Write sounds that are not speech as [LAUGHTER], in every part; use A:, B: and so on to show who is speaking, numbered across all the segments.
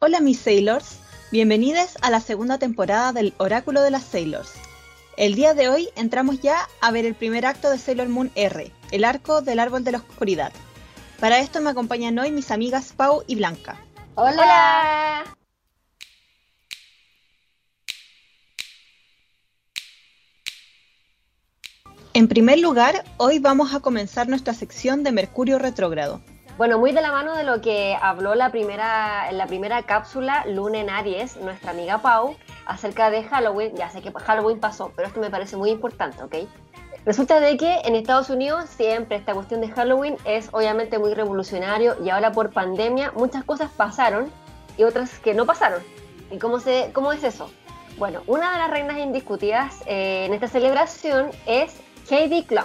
A: Hola mis Sailors, bienvenidos a la segunda temporada del Oráculo de las Sailors. El día de hoy entramos ya a ver el primer acto de Sailor Moon R, el arco del árbol de la oscuridad. Para esto me acompañan hoy mis amigas Pau y Blanca.
B: Hola.
A: En primer lugar, hoy vamos a comenzar nuestra sección de Mercurio retrógrado.
B: Bueno, muy de la mano de lo que habló la primera, la primera cápsula, Luna en Aries, nuestra amiga Pau, acerca de Halloween. Ya sé que Halloween pasó, pero esto me parece muy importante, ¿ok? Resulta de que en Estados Unidos siempre esta cuestión de Halloween es obviamente muy revolucionario y ahora por pandemia muchas cosas pasaron y otras que no pasaron. ¿Y cómo, se, cómo es eso? Bueno, una de las reinas indiscutidas eh, en esta celebración es Heidi Klum,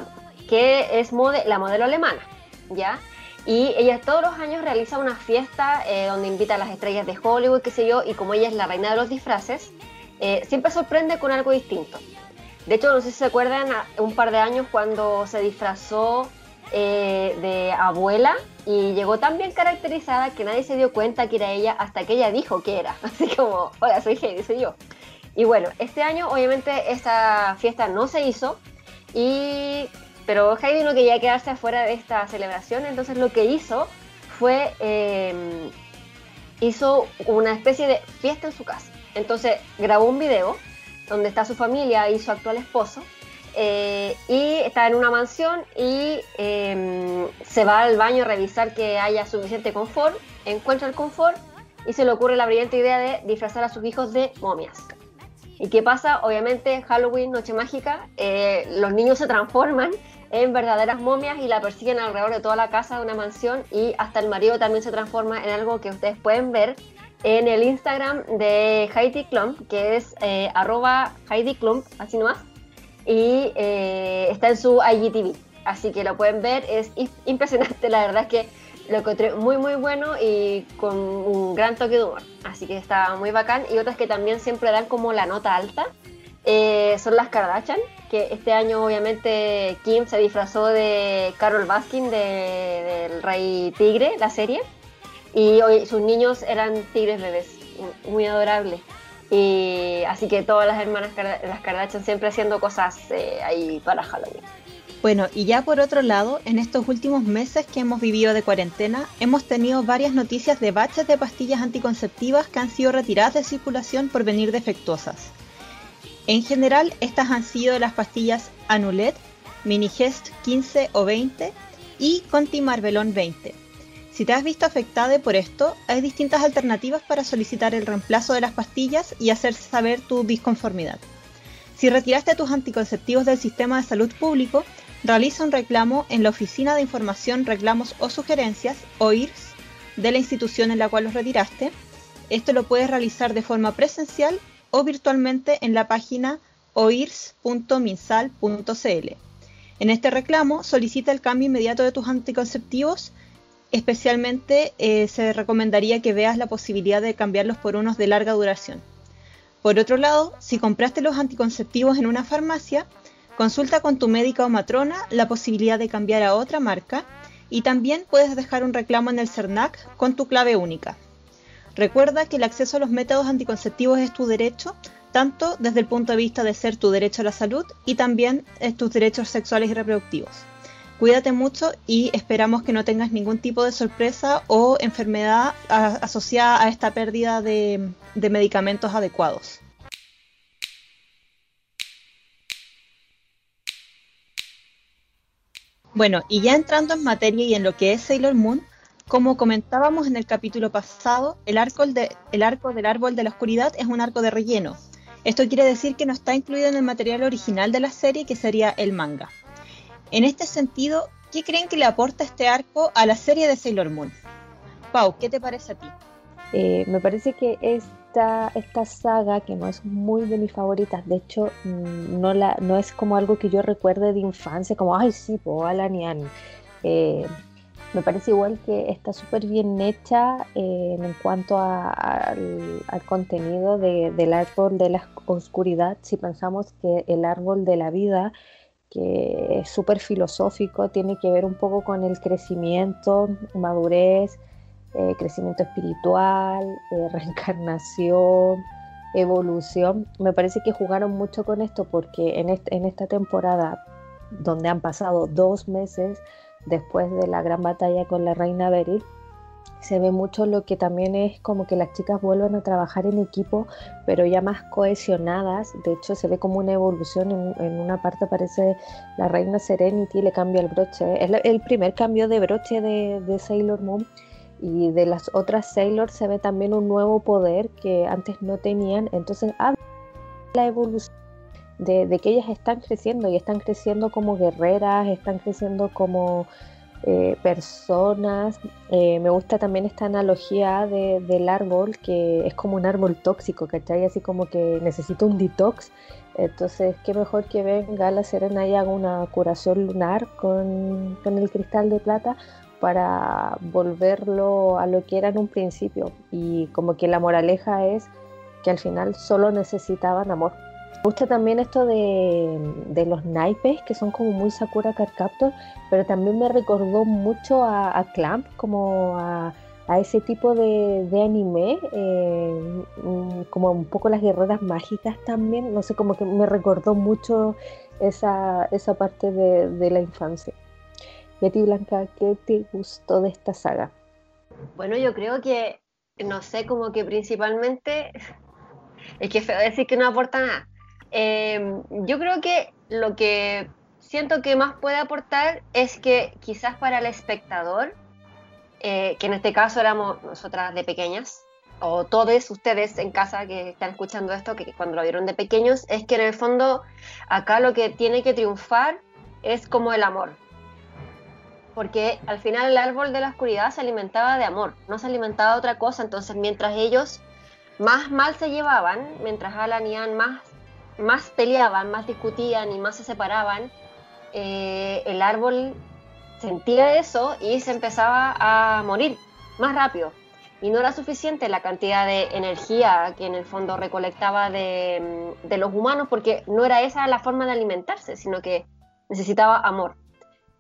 B: que es la modelo alemana, ¿ya? Y ella todos los años realiza una fiesta eh, donde invita a las estrellas de Hollywood, qué sé yo, y como ella es la reina de los disfraces, eh, siempre sorprende con algo distinto. De hecho, no sé si se acuerdan, un par de años cuando se disfrazó eh, de abuela y llegó tan bien caracterizada que nadie se dio cuenta que era ella hasta que ella dijo que era. [LAUGHS] Así como, hola, soy Heidi, soy yo. Y bueno, este año obviamente esta fiesta no se hizo y pero Heidi no quería quedarse afuera de esta celebración, entonces lo que hizo fue em, hizo una especie de fiesta en su casa. Entonces grabó un video donde está su familia y su actual esposo eh, y está en una mansión y em, se va al baño a revisar que haya suficiente confort, encuentra el confort y se le ocurre la brillante idea de disfrazar a sus hijos de momias. ¿Y qué pasa? Obviamente Halloween, Noche Mágica, eh, los niños se transforman en verdaderas momias y la persiguen alrededor de toda la casa de una mansión y hasta el marido también se transforma en algo que ustedes pueden ver en el Instagram de Heidi Klump, que es eh, arroba Heidi Klump, así nomás, y eh, está en su IGTV. Así que lo pueden ver, es impresionante, la verdad es que lo encontré muy muy bueno y con un gran toque de humor. Así que está muy bacán. Y otras que también siempre dan como la nota alta eh, son las Kardashian, que este año obviamente Kim se disfrazó de Carol Baskin de, del Rey Tigre, la serie, y hoy sus niños eran tigres bebés, muy adorables. Y así que todas las hermanas las Kardashian siempre haciendo cosas eh, ahí para Halloween.
A: Bueno, y ya por otro lado, en estos últimos meses que hemos vivido de cuarentena, hemos tenido varias noticias de baches de pastillas anticonceptivas que han sido retiradas de circulación por venir defectuosas. En general, estas han sido las pastillas Anulet, Minigest 15 o 20 y Conti Marbelón 20. Si te has visto afectada por esto, hay distintas alternativas para solicitar el reemplazo de las pastillas y hacer saber tu disconformidad. Si retiraste tus anticonceptivos del sistema de salud público, realiza un reclamo en la Oficina de Información, Reclamos o Sugerencias, OIRS, de la institución en la cual los retiraste. Esto lo puedes realizar de forma presencial o virtualmente en la página oirs.minsal.cl. En este reclamo solicita el cambio inmediato de tus anticonceptivos. Especialmente eh, se recomendaría que veas la posibilidad de cambiarlos por unos de larga duración. Por otro lado, si compraste los anticonceptivos en una farmacia, consulta con tu médica o matrona la posibilidad de cambiar a otra marca y también puedes dejar un reclamo en el CERNAC con tu clave única. Recuerda que el acceso a los métodos anticonceptivos es tu derecho, tanto desde el punto de vista de ser tu derecho a la salud y también tus derechos sexuales y reproductivos. Cuídate mucho y esperamos que no tengas ningún tipo de sorpresa o enfermedad asociada a esta pérdida de, de medicamentos adecuados. Bueno, y ya entrando en materia y en lo que es Sailor Moon, como comentábamos en el capítulo pasado, el arco, arco del árbol de la oscuridad es un arco de relleno. Esto quiere decir que no está incluido en el material original de la serie, que sería el manga. En este sentido, ¿qué creen que le aporta este arco a la serie de Sailor Moon? Pau, ¿qué te parece a ti?
C: Eh, me parece que esta, esta saga, que no es muy de mis favoritas, de hecho, mm, no, la, no es como algo que yo recuerde de infancia, como, ay, sí, po, Alan y Annie. Eh,
D: Me parece igual que está súper bien hecha eh, en cuanto al, contenido del árbol de la oscuridad. Si pensamos que el árbol de la vida, que es súper filosófico, tiene que ver un poco con el crecimiento, madurez, eh, crecimiento espiritual, eh, [LAUGHS] reencarnación, evolución. Me parece que jugaron mucho con esto porque en, esta temporada, donde han pasado dos meses, después de la gran batalla con la reina Beryl, se ve mucho lo que también es como que las chicas vuelvan a trabajar en equipo, pero ya más cohesionadas. De hecho, se ve como una evolución. En, una parte aparece la reina Serenity, le cambia el broche. Es el primer cambio de broche de, Sailor Moon. Y de las otras Sailor se ve también un nuevo poder que antes no tenían. Entonces habla la evolución de, que ellas están creciendo y están creciendo como guerreras, están creciendo como eh, personas. Eh, me gusta también esta analogía del árbol, que es como un árbol tóxico, ¿cachai? Así como que necesita un detox. Entonces, qué mejor que venga la Serena y haga una curación lunar con, con el cristal de plata para volverlo a lo que era en un principio. Y como que la moraleja es que al final solo necesitaban amor. Me gusta también esto de, los naipes, que son como muy Sakura Carcaptor, pero también me recordó mucho a, Clamp, como a, ese tipo de, anime, eh, mm, como un poco las guerreras mágicas también, no sé, como que me recordó mucho esa, esa parte de, la infancia. Y a ti, Blanca, ¿qué te gustó de esta saga?
B: Bueno, yo creo que, no sé, como que principalmente, [LAUGHS] es que decir que no aporta nada, Em, yo creo que lo que siento que más puede aportar es que quizás para el espectador, eh, que en este caso éramos nosotras de pequeñas, o todos ustedes en casa que están escuchando esto, que cuando lo vieron de pequeños, es que en el fondo acá lo que tiene que triunfar es como el amor. Porque al final el árbol de la oscuridad se alimentaba de amor, no se alimentaba de otra cosa. Entonces, mientras ellos más mal se llevaban, mientras Alan y Anne más más peleaban, más discutían y más se separaban, eh, el árbol sentía eso y se empezaba a morir más rápido. Y no era suficiente la cantidad de energía que en el fondo recolectaba de, de los humanos porque no era esa la forma de alimentarse, sino que necesitaba amor.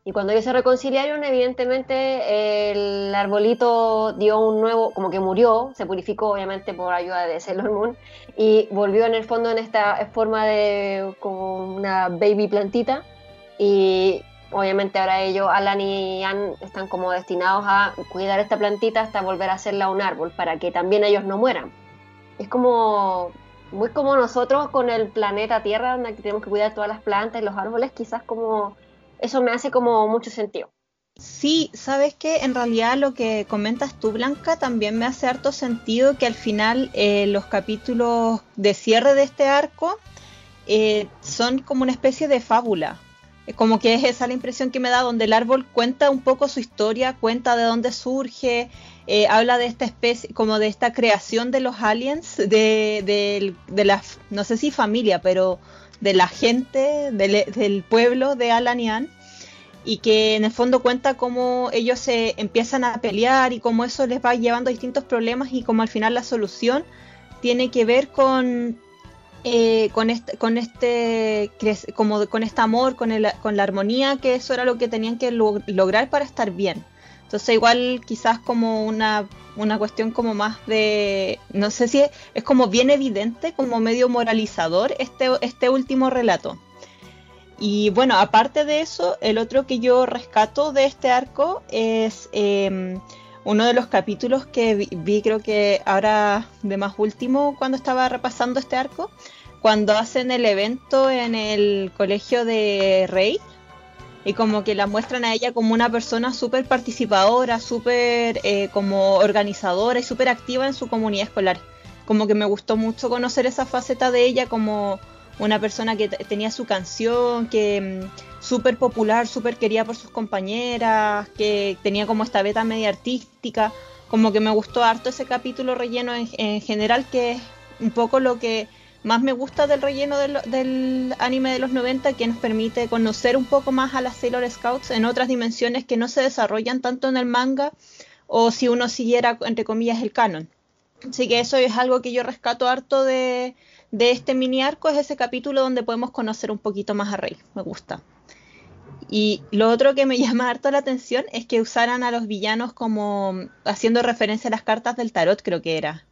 B: Y cuando ellos se reconciliaron, evidentemente el arbolito dio un nuevo, como que murió, se purificó obviamente por ayuda de Sailor Moon y volvió en el fondo en esta forma de como una baby plantita y obviamente ahora ellos, Alan y Ann, están como destinados a cuidar esta plantita hasta volver a hacerla un árbol para que también ellos no mueran. Es como muy como nosotros con el planeta Tierra, donde tenemos que cuidar todas las plantas y los árboles, quizás como eso me hace como mucho sentido.
A: Sí, sabes que en realidad lo que comentas tú, Blanca, también me hace harto sentido que al final eh, los capítulos de cierre de este arco eh, son como una especie de fábula. Como que es esa la impresión que me da, donde el árbol cuenta un poco su historia, cuenta de dónde surge, eh, habla de esta especie, como de esta creación de los aliens, de, de, de la, no sé si familia, pero de la gente del, pueblo de Alan y Anne, y que en el fondo cuenta cómo ellos se empiezan a pelear y cómo eso les va llevando a distintos problemas y cómo al final la solución tiene que ver con eh, con este con este como con este amor con, el, con la armonía que eso era lo que tenían que lograr para estar bien entonces igual quizás como una, una cuestión como más de, no sé si es, como bien evidente, como medio moralizador este, este último relato. Y bueno, aparte de eso, el otro que yo rescato de este arco es em, uno de los capítulos que vi, creo que ahora de más último cuando estaba repasando este arco, cuando hacen el evento en el colegio de Rey y como que la muestran a ella como una persona súper participadora, súper eh, como organizadora y súper activa en su comunidad escolar. Como que me gustó mucho conocer esa faceta de ella como una persona que tenía su canción, que mm, súper popular, súper querida por sus compañeras, que tenía como esta beta media artística. Como que me gustó harto ese capítulo relleno en, en general, que es un poco lo que más me gusta del relleno del, anime de los 90 que nos permite conocer un poco más a las Sailor Scouts en otras dimensiones que no se desarrollan tanto en el manga o si uno siguiera entre comillas el canon. Así que eso es algo que yo rescato harto de, de este mini arco, es ese capítulo donde podemos conocer un poquito más a Rey, me gusta. Y lo otro que me [LAUGHS] llama harto la atención es que usaran a los villanos como haciendo referencia a las cartas del tarot, creo que era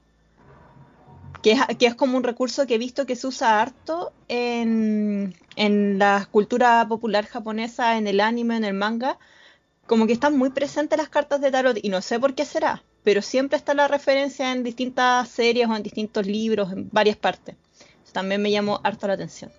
A: que es, como un recurso que he visto que se usa harto en, la cultura popular japonesa, en el anime, en el manga, como que están muy presentes las cartas de tarot y no sé por qué será, pero siempre está la referencia en distintas series o en distintos libros, en varias partes. también me llamó harto la atención.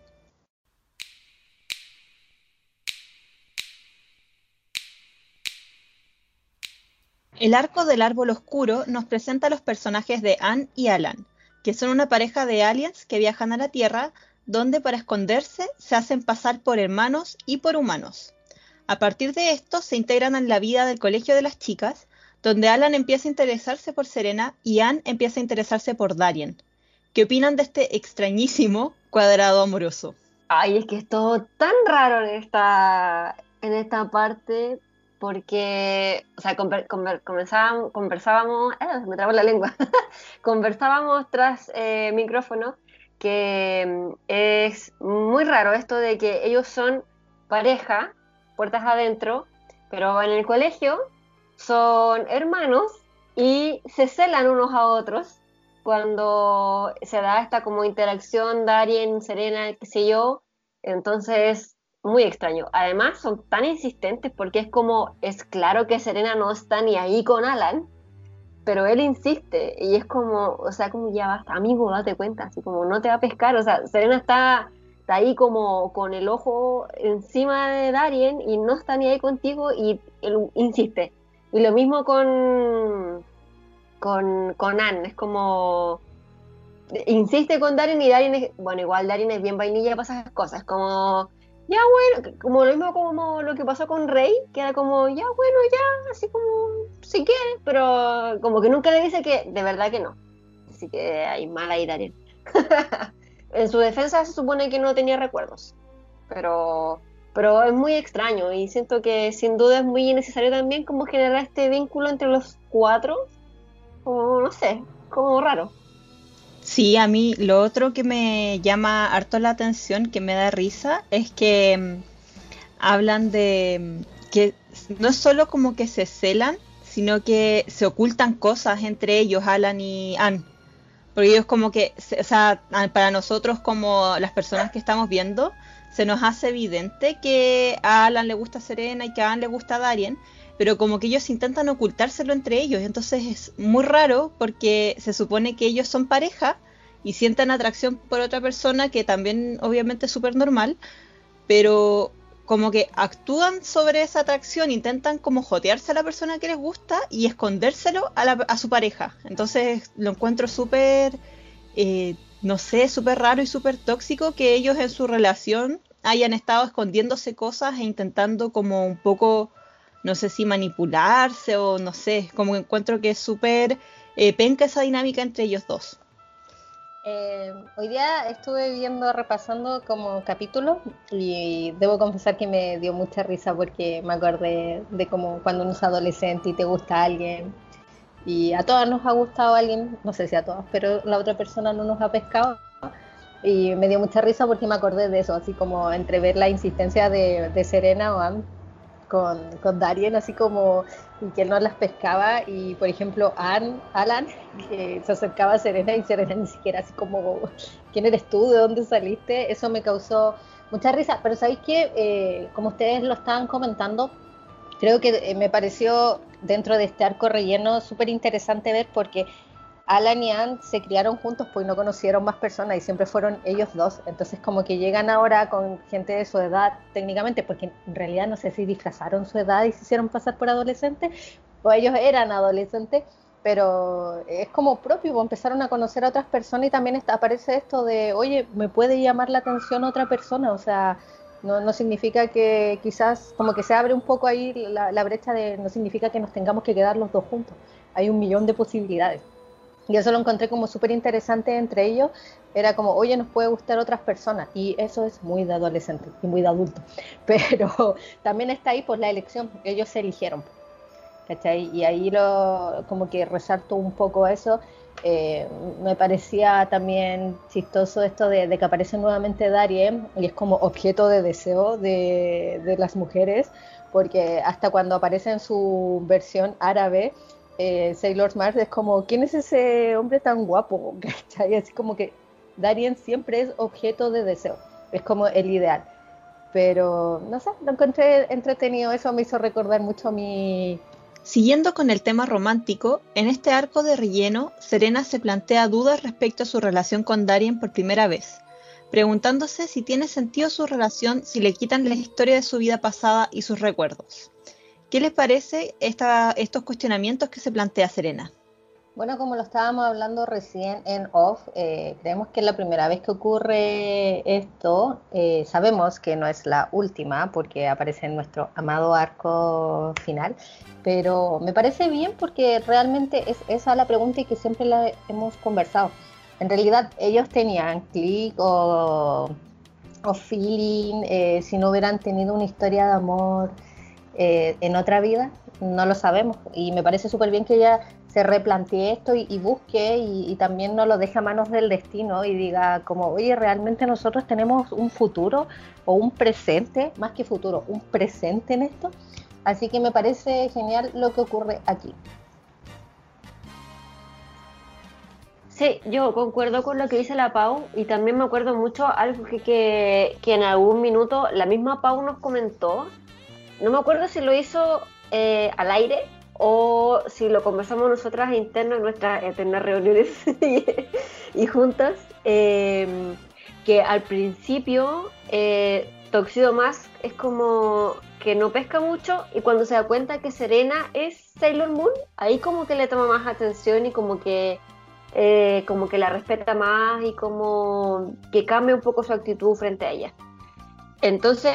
A: El arco del árbol oscuro nos presenta los personajes de Anne y Alan, que son una pareja de aliens que viajan a la Tierra, donde para esconderse se hacen pasar por hermanos y por humanos. A partir de esto se integran en la vida del colegio de las chicas, donde Alan empieza a interesarse por Serena y Anne empieza a interesarse por Darien. ¿Qué opinan de este extrañísimo cuadrado amoroso?
B: Ay, es que es todo tan raro en esta, en esta parte, porque, o sea, conversábamos, eh, me trabo la lengua, [LAUGHS] conversábamos tras eh, micrófono que mm, es muy raro esto de que ellos son pareja, puertas adentro, pero en el colegio son hermanos y se celan unos a otros cuando se da esta como interacción Darien, Serena, qué sé yo, entonces muy extraño. Además, son tan insistentes porque es como, es claro que Serena no está ni ahí con Alan, pero él insiste y es como, o sea, como ya basta, amigo, date cuenta, así como no te va a pescar, o sea, Serena está, ahí como con el ojo encima de Darien y no está ni ahí contigo y él insiste. Y lo mismo con, con, con Anne, es como insiste con Darien y Darien es, bueno, igual Darien es bien vainilla para esas cosas, como ya bueno, como lo mismo como lo que pasó con Rey, que era como, ya bueno, ya, así como, si quiere, pero como que nunca le dice que de verdad que no. Así que hay mal ahí Darien. [LAUGHS] en su defensa se supone que no tenía recuerdos, pero, pero es muy extraño y siento que sin duda es muy necesario también como generar este vínculo entre los cuatro, como no sé, como raro.
A: Sí, a mí lo otro que me llama harto la atención, que me da risa, es que mm, hablan de mm, que no es solo como que se celan, sino que se ocultan cosas entre ellos, Alan y Anne. Porque ellos como que, o sea, para nosotros como las personas que estamos viendo, se nos hace evidente que a Alan le gusta Serena y que a Anne le gusta Darien, pero como que ellos intentan ocultárselo entre ellos, entonces es muy raro porque se supone que ellos son pareja y sientan atracción por otra persona que también obviamente es súper normal, pero como que actúan sobre esa atracción, intentan como jotearse a la persona que les gusta y escondérselo a, su pareja. Entonces lo encuentro súper, eh, no sé, súper raro y súper tóxico que ellos en su relación hayan estado escondiéndose cosas e intentando como un poco no sé si manipularse o no sé, como encuentro que es súper eh, penca esa dinámica entre ellos dos.
C: Eh, hoy día estuve viendo, repasando como capítulo y debo confesar que me dio mucha risa porque me acordé de como cuando uno es adolescente y te gusta alguien y a todas nos ha gustado alguien, no sé si a todas, pero la otra persona no nos ha pescado y me dio mucha risa porque me acordé de eso, así como entrever la insistencia de, de Serena o con, con Darien, así como y que él no las pescaba y por ejemplo Ann, Alan [LAUGHS] que se acercaba a Serena y Serena ni siquiera así como ¿quién eres tú? ¿de dónde saliste? eso me causó mucha risa pero sabéis que eh, como ustedes lo estaban comentando creo que eh, me pareció dentro de este arco relleno súper interesante ver porque Alan y Anne se criaron juntos pues no conocieron más personas y siempre fueron ellos dos. Entonces como que llegan ahora con gente de su edad técnicamente, porque en realidad no sé si disfrazaron su edad y se hicieron pasar por adolescentes o ellos eran adolescentes, pero es como propio, pues, empezaron a conocer a otras personas y también aparece esto de, oye, me puede llamar la atención otra persona, o sea, no, no, significa que quizás como que se abre un poco ahí la brecha de, no significa que nos tengamos que quedar los dos juntos, hay un millón de posibilidades. Y eso lo encontré como súper interesante entre ellos. Era como, oye, nos puede gustar otras personas. Y eso es muy de adolescente y muy de adulto. [LAUGHS] Pero también está ahí por la elección, ellos se eligieron. ¿Cachai? Y ahí lo, como que resalto un poco eso. Eh, me parecía también chistoso esto de, que aparece nuevamente Darien y es como objeto de deseo de, de las mujeres, porque hasta cuando aparece en su versión árabe, eh, Sailor Mars es como, ¿quién es ese hombre tan guapo? [LAUGHS] ¿Cachai? Así como que Darien siempre es objeto de deseo, es como el ideal. Pero no sé, lo encontré entretenido, eso me hizo recordar mucho a mi...
A: Siguiendo con el tema romántico, en este arco de relleno, Serena se plantea dudas respecto a su relación con Darien por primera vez, preguntándose si tiene sentido su relación si le quitan la historia de su vida pasada y sus recuerdos. ¿Qué les parece estos cuestionamientos que se plantea Serena?
C: Bueno, como lo estábamos hablando recién en off, eh, creemos que es la primera vez que ocurre esto. Eh, sabemos que no es la última porque aparece en nuestro amado arco final, pero me parece bien porque realmente es esa la pregunta y que siempre la hemos conversado. En realidad ellos tenían clic o, feeling eh, si no hubieran tenido una historia de amor eh, en otra vida, no lo sabemos. Y me parece súper bien que ella se replantee esto y, busque y, también no lo deje a manos del destino y diga como, oye, realmente nosotros tenemos un futuro o un presente, más que futuro, un presente en esto. Así que me parece genial lo que ocurre aquí.
B: Sí, yo concuerdo con lo que dice la Pau y también me acuerdo mucho algo que, que, que en algún minuto la misma Pau nos comentó no me acuerdo si lo hizo eh, al aire o si lo conversamos nosotras internas en nuestras eternas reuniones [LAUGHS] y, juntas, em, que al principio eh, Toxido Mask es como que no pesca mucho y cuando se da cuenta que Serena es Sailor Moon, ahí como que le toma más atención y como que eh, como que la respeta más y como que cambia un poco su actitud frente a ella. Entonces,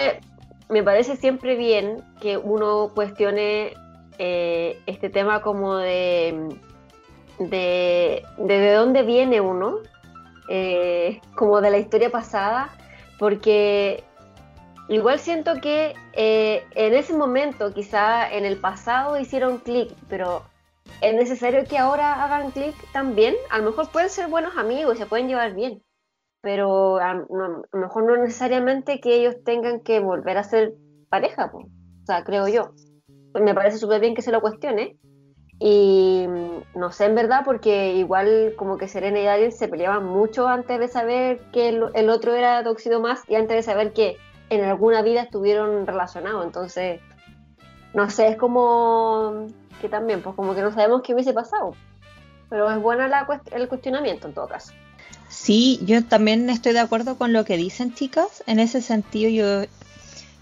B: me parece siempre bien que uno cuestione eh, este tema como de, de, de, dónde viene uno, eh, como de la historia pasada, porque igual siento que eh, en ese momento, quizá en el pasado hicieron clic, pero es necesario que ahora hagan clic también. A lo mejor pueden ser buenos amigos se pueden llevar bien, pero a, lo mejor no necesariamente que ellos tengan que volver a ser pareja, o sea, creo yo. Me parece súper bien que se lo cuestione. Y mm, no sé en verdad, porque igual como que Serena y Daniel se peleaban mucho antes de saber que el, otro era Toxido más y antes de saber que en alguna vida estuvieron relacionados. Entonces, no sé, es como que también, pues como que no sabemos qué hubiese pasado. Pero es buena la el cuestionamiento en todo caso.
A: Sí, yo también estoy de acuerdo con lo que dicen chicas. En ese sentido, yo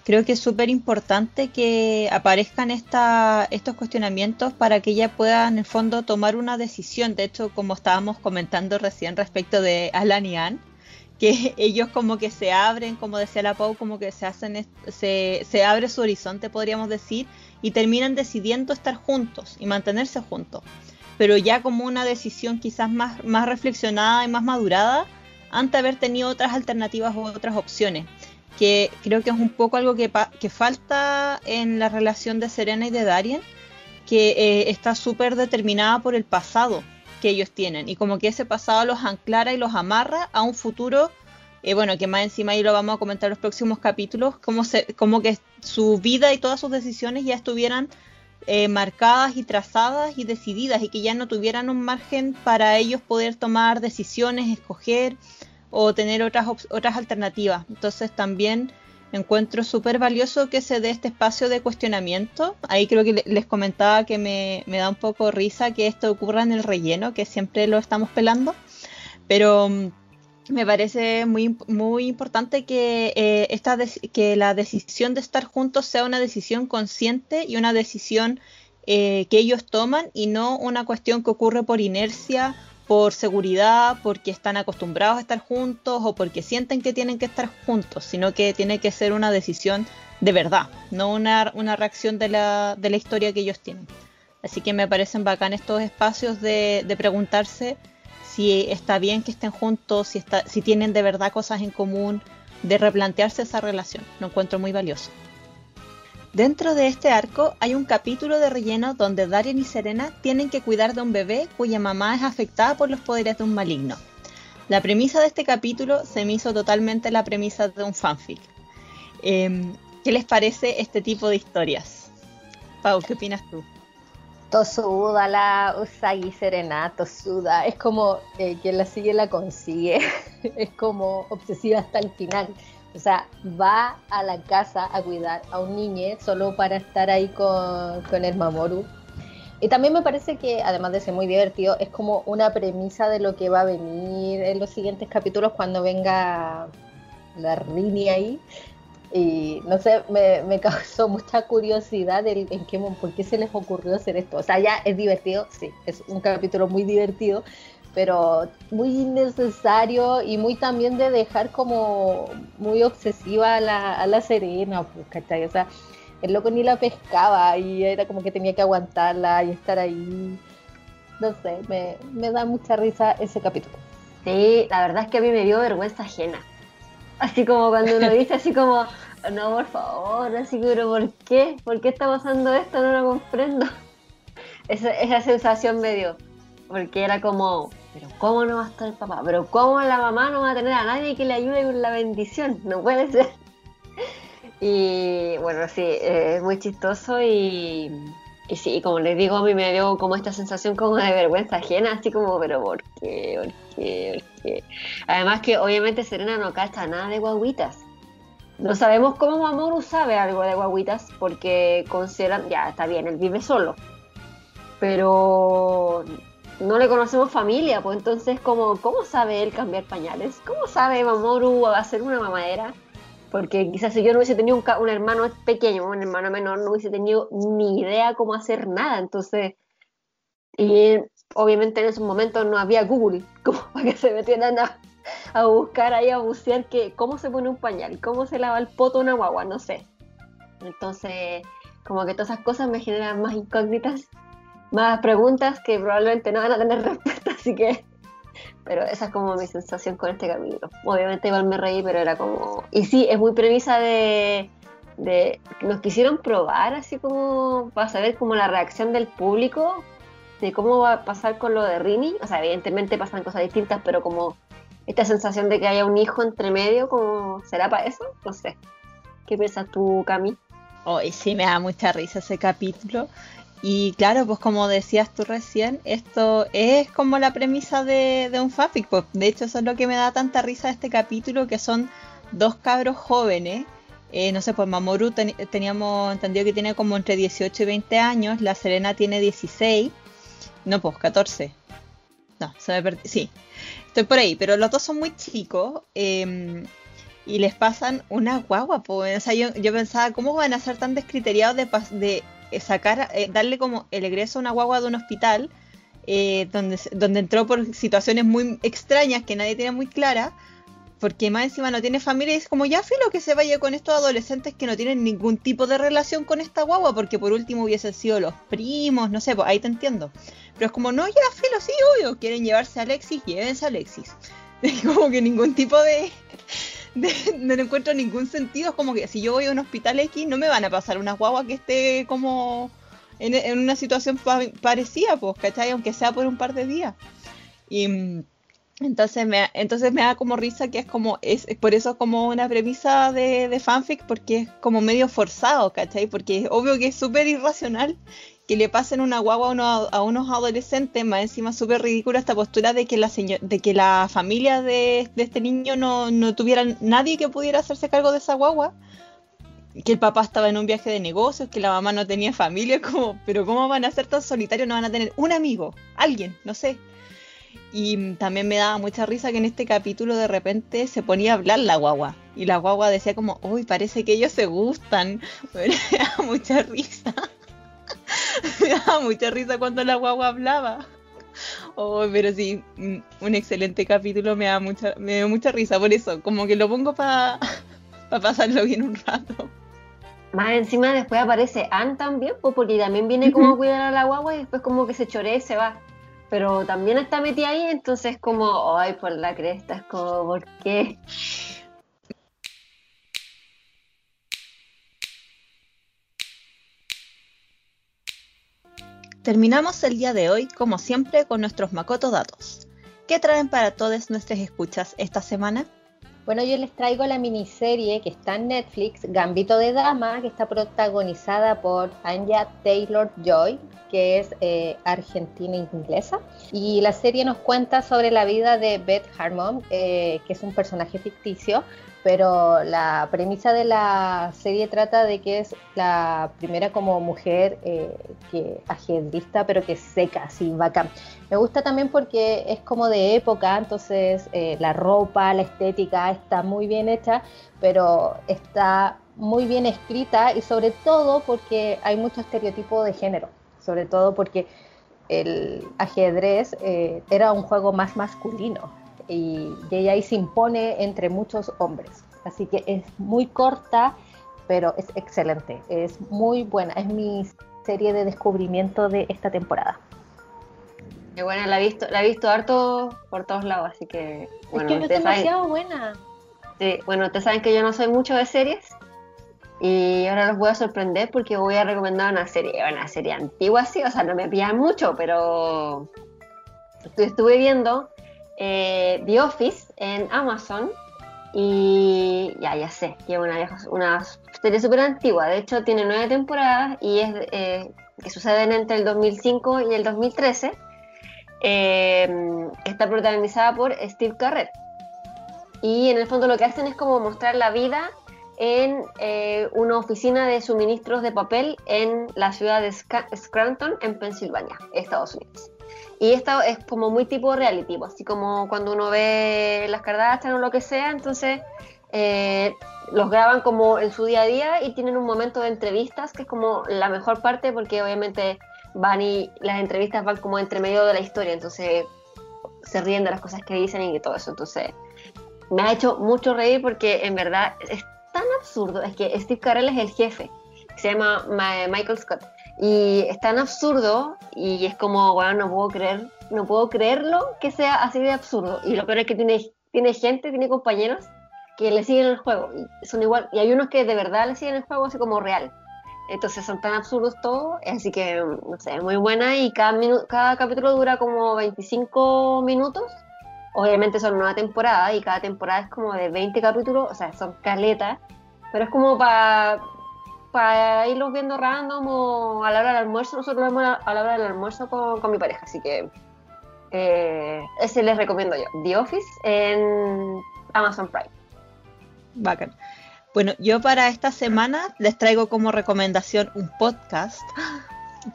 A: creo que es súper importante que aparezcan esta, estos cuestionamientos para que ella pueda en el fondo tomar una decisión. De hecho, como estábamos comentando recién respecto de Alan y Anne, que [LAUGHS] ellos como que se abren, como decía la Pau, como que se hacen, se, se abre su horizonte, podríamos decir, y terminan decidiendo estar juntos y mantenerse juntos pero ya como una decisión quizás más, más reflexionada y más madurada antes de haber tenido otras alternativas u otras opciones, que creo que es un poco algo que, que falta en la relación de Serena y de Darien, que eh, está súper determinada por el pasado que ellos tienen y como que ese pasado los anclara y los amarra a un futuro eh, bueno, que más encima ahí lo vamos a comentar en los próximos capítulos, como, se, como que su vida y todas sus decisiones ya estuvieran eh, marcadas y trazadas y decididas y que ya no tuvieran un margen para ellos poder tomar decisiones, escoger o tener otras, otras alternativas. Entonces también encuentro súper valioso que se dé este espacio de cuestionamiento. Ahí creo que les comentaba que me, me, da un poco risa que esto ocurra en el relleno, que siempre lo estamos pelando. Pero mm, me parece muy, muy importante que, eh, esta que la decisión de estar juntos sea una decisión consciente y una decisión eh, que ellos toman y no una cuestión que ocurre por inercia, por seguridad, porque están acostumbrados a estar juntos o porque sienten que tienen que estar juntos, sino que tiene que ser una decisión de verdad, no una, una reacción de la, de la historia que ellos tienen. Así que me parecen bacán estos espacios de, preguntarse si está bien que estén juntos, si, tienen de verdad cosas en común, de replantearse esa relación. Lo encuentro muy valioso. Dentro de este arco hay un capítulo de relleno donde Darien y Serena tienen que cuidar de un bebé cuya mamá es afectada por los poderes de un maligno. La premisa de este capítulo se me hizo totalmente la premisa de un fanfic. Em, ¿Qué les parece este tipo de historias? Pau, ¿qué opinas tú?
C: Tosuda la Usagi Serena, tosuda. Es como eh, quien la sigue la consigue. [LAUGHS] es como obsesiva hasta el final. O sea, va a la casa a cuidar a un niño solo para estar ahí con, con el Mamoru. Y también me parece que, además de ser muy divertido, es como una premisa de lo que va a venir en los siguientes capítulos cuando venga la Rini ahí. Y no sé, me, me [LAUGHS] causó mucha curiosidad en qué, por qué se les ocurrió hacer esto. O sea, ya es divertido, sí, es un capítulo muy divertido, pero muy innecesario y muy también de dejar como muy obsesiva a la, a la Serena, pues. O sea, el loco ni la pescaba y era como que tenía que aguantarla y estar ahí. No sé, me, me da mucha risa ese capítulo.
B: Sí, la verdad es que a mí me dio vergüenza ajena. Así como cuando uno dice así como, no, por favor, así que, pero ¿por qué? ¿Por qué está pasando esto? No lo comprendo. [LAUGHS] Esa, esa sensación me dio, porque era como, pero ¿cómo no va a estar el papá? ¿Pero cómo la mamá no va a tener a nadie que le ayude con la bendición? [LAUGHS] No puede ser. [LAUGHS] Y bueno, sí, es muy chistoso y, y sí, como les digo, a mí me dio como esta sensación como de vergüenza ajena, así como, pero ¿por qué? ¿Por qué? ¿Por qué? Además que obviamente Serena no cacha nada de guaguitas. No sabemos cómo Mamoru sabe algo de guaguitas porque consideran, ya está bien, él vive solo, pero no le conocemos familia, pues entonces como, ¿cómo sabe él cambiar pañales? ¿Cómo sabe Mamoru hacer una mamadera? Porque quizás si yo no hubiese tenido un, hermano pequeño, un hermano menor, no hubiese tenido ni idea cómo hacer nada. Entonces, y obviamente en esos momentos no había Google [LAUGHS] como para que se metieran a, a buscar ahí, a bucear que, cómo se pone un pañal, cómo se lava el poto una guagua, no sé. Entonces, como que todas esas cosas me generan más incógnitas, más preguntas que probablemente no van a tener [LAUGHS] respuesta, así que pero esa es como mi sensación con este capítulo. Obviamente igual me reí, pero era como... Y sí, es muy premisa de... de... Nos quisieron probar así como para saber como la reacción del público de cómo va a pasar con lo de Rini. O sea, evidentemente pasan cosas distintas, pero como esta sensación de que haya un hijo entre medio, como ¿será para eso? No sé. ¿Qué piensas tú, Cami?
A: Hoy sí me da mucha risa ese capítulo. Y claro, pues como decías tú recién, esto es como la premisa de, un fanfic. Pues de hecho, eso es lo que me da tanta risa de este capítulo, que son dos cabros jóvenes. Eh, no sé, pues Mamoru teníamos entendido que tiene como entre 18 y 20 años, la Serena tiene 16, no, pues 14. No, se me perdí. Sí, estoy por ahí, pero los dos son muy chicos. Em, y les pasan una guagua, pues. O sea, yo, yo pensaba, ¿cómo van a ser tan descriteriados de, de sacar, eh, darle como el egreso a una guagua de un hospital, eh, donde, donde entró por situaciones muy extrañas que nadie tiene muy clara, porque más encima no tiene familia y es como ya filo que se vaya con estos adolescentes que no tienen ningún tipo de relación con esta guagua, porque por último hubiesen sido los primos, no sé, pues ahí te entiendo. Pero es como, no, ya filo, sí, obvio, quieren llevarse a Alexis, llévense a Alexis. [LAUGHS] como que ningún tipo de, no encuentro ningún sentido. Es como que si yo voy a un hospital X, no me van a pasar una guagua que esté como en, una situación parecida, pues, ¿cachai? Aunque sea por un par de días. Y mm, entonces me, entonces me da como risa que es como, es, por eso es como una premisa de, de fanfic, porque es como medio forzado, ¿cachai? Porque es obvio que es súper irracional que le pasen una guagua a, unos adolescentes, más encima súper ridícula esta postura de que la de que la familia de, este niño no, no tuviera nadie que pudiera hacerse cargo de esa guagua, que el papá estaba en un viaje de negocios, que la mamá no tenía familia, [LAUGHS] como, pero ¿cómo van a ser tan solitarios? No van a tener un amigo, alguien, no sé. Y también me daba mucha risa que en este capítulo de repente se ponía a hablar la guagua. Y la guagua decía como, uy, parece que ellos se gustan. [LAUGHS] Me da mucha risa. [LAUGHS] me daba mucha risa cuando la guagua hablaba. Oh, pero sí, un excelente capítulo, me da mucha, me dio mucha risa por eso, como que lo pongo para [LAUGHS] pasarlo bien un rato.
B: Más encima después aparece Anne también, pues porque también viene como a cuidar a la guagua y después como que se chorea y se va. Pero también está metida ahí, entonces como, ay, por la cresta, es como, ¿por qué?
A: Terminamos el día de hoy, como siempre, con nuestros Makoto datos. ¿Qué traen para todas nuestras escuchas esta semana?
C: Bueno, yo les traigo la miniserie que está en Netflix, Gambito de Dama, que está protagonizada por Anya Taylor Joy, que es eh, argentina inglesa. Y la serie nos cuenta sobre la vida de Beth Harmon, eh, que es un personaje ficticio, pero la premisa de la serie trata de que es la primera como mujer eh, que ajedrista, pero que seca, así bacán. Me gusta también porque es como de época, entonces eh, la ropa, la estética está muy bien hecha, pero está muy bien escrita y sobre todo porque hay mucho estereotipo de género, sobre todo porque el ajedrez eh, era un juego más masculino y, ella ahí se impone entre muchos hombres. Así que es muy corta, pero es excelente, es muy buena, es mi serie de descubrimiento de esta temporada.
B: Qué buena, la he visto, la he visto harto por todos lados, así que
C: bueno, es que es demasiado buena.
B: Sí, bueno, ustedes saben que yo no soy mucho de series y ahora los voy a sorprender porque voy a recomendar una serie, una serie antigua, sí, o sea, no me pillan mucho, pero estuve viendo eh, The Office en Amazon y ya, ya sé, es una, una serie súper antigua, de hecho tiene nueve temporadas y es eh, que suceden entre el 2005 y el 2013. Eh, está protagonizada por Steve Carrell. Y en el fondo lo que hacen es como mostrar la vida en una oficina de suministros de papel en la ciudad de Scranton, en Pensilvania, Estados Unidos. Y esto es como muy tipo reality, pues, así como cuando uno ve las Kardashian o lo que sea, entonces eh, los graban como en su día a día y tienen un momento de entrevistas que es como la mejor parte porque obviamente van y las entrevistas van como entre medio de la historia, entonces se ríen de las cosas que dicen y todo eso. Entonces me ha hecho mucho reír porque en verdad es tan absurdo, es que Steve Carell es el jefe, se llama Michael Scott. Y es tan absurdo y es como, bueno, no puedo creer, no puedo creerlo que sea así de absurdo. Y lo peor es que tiene, tiene gente, tiene compañeros que le siguen el juego. Y son igual, y hay unos que de verdad le siguen el juego así como real. Entonces son tan absurdos todos, así que, no sé, muy buena y cada, cada capítulo dura como 25 minutos. Obviamente son una temporada y cada temporada es como de 20 capítulos, o sea, son caletas, pero es como para para irlos viendo random o a la hora del almuerzo. Nosotros lo vemos a la hora del almuerzo con, mi pareja, así que eh, ese les recomiendo yo. The Office en Amazon Prime.
A: Bacán. Bueno, yo para esta semana les traigo como recomendación un podcast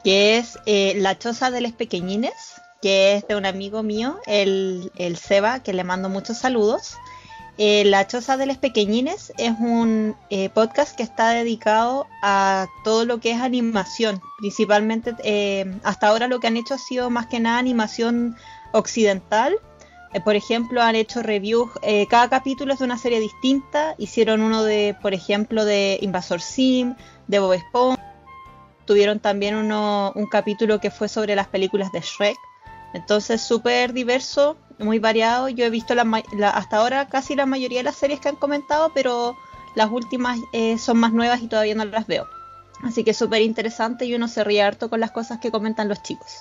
A: que es eh, La Choza de los Pequeñines, que es de un amigo mío, el, el Seba, que le mando muchos saludos. Eh, la Choza de los Pequeñines es un eh, podcast que está dedicado a todo lo que es animación. Principalmente, eh, hasta ahora lo que han hecho ha sido más que nada animación occidental. por ejemplo, han hecho reviews, cada capítulo es de una serie distinta. Hicieron uno de, por ejemplo, de Invasor Sim, de Bob Esponja. Tuvieron también uno, un capítulo que fue sobre las películas de Shrek. Entonces, súper diverso muy variado. Yo he visto hasta ahora casi la mayoría de las series que han comentado, pero las últimas eh, son más nuevas y todavía no las veo. Así que súper interesante y uno se ríe harto con las cosas que comentan los chicos.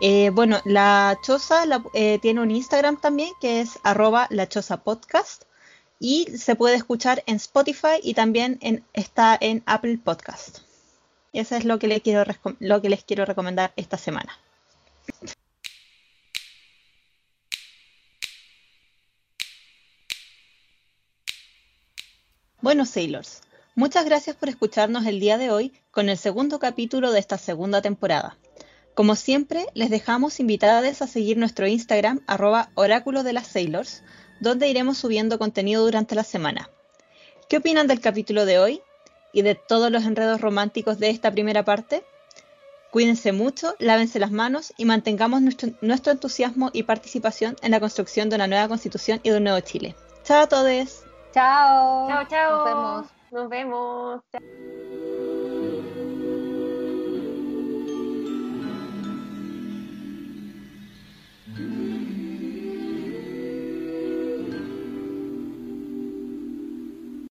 A: Eh, bueno, la Choza eh, tiene un Instagram también que es arroba la Choza Podcast y se puede escuchar en Spotify y también en, está en Apple Podcast. Eso es lo que, quiero, lo que les quiero recomendar esta semana. Bueno, Sailors, muchas gracias por escucharnos el día de hoy con el segundo capítulo de esta segunda temporada. Como siempre, les dejamos invitadas a seguir nuestro Instagram, arroba oráculo de las Sailors, donde iremos subiendo contenido durante la semana. ¿Qué opinan del capítulo de hoy y de todos los enredos románticos de esta primera parte? Cuídense mucho, lávense las manos y mantengamos nuestro, nuestro entusiasmo y participación en la construcción de una nueva constitución y de un nuevo Chile. ¡Chao a todos!
C: Chao.
B: Chao, chao.
C: Nos vemos.
B: Nos vemos.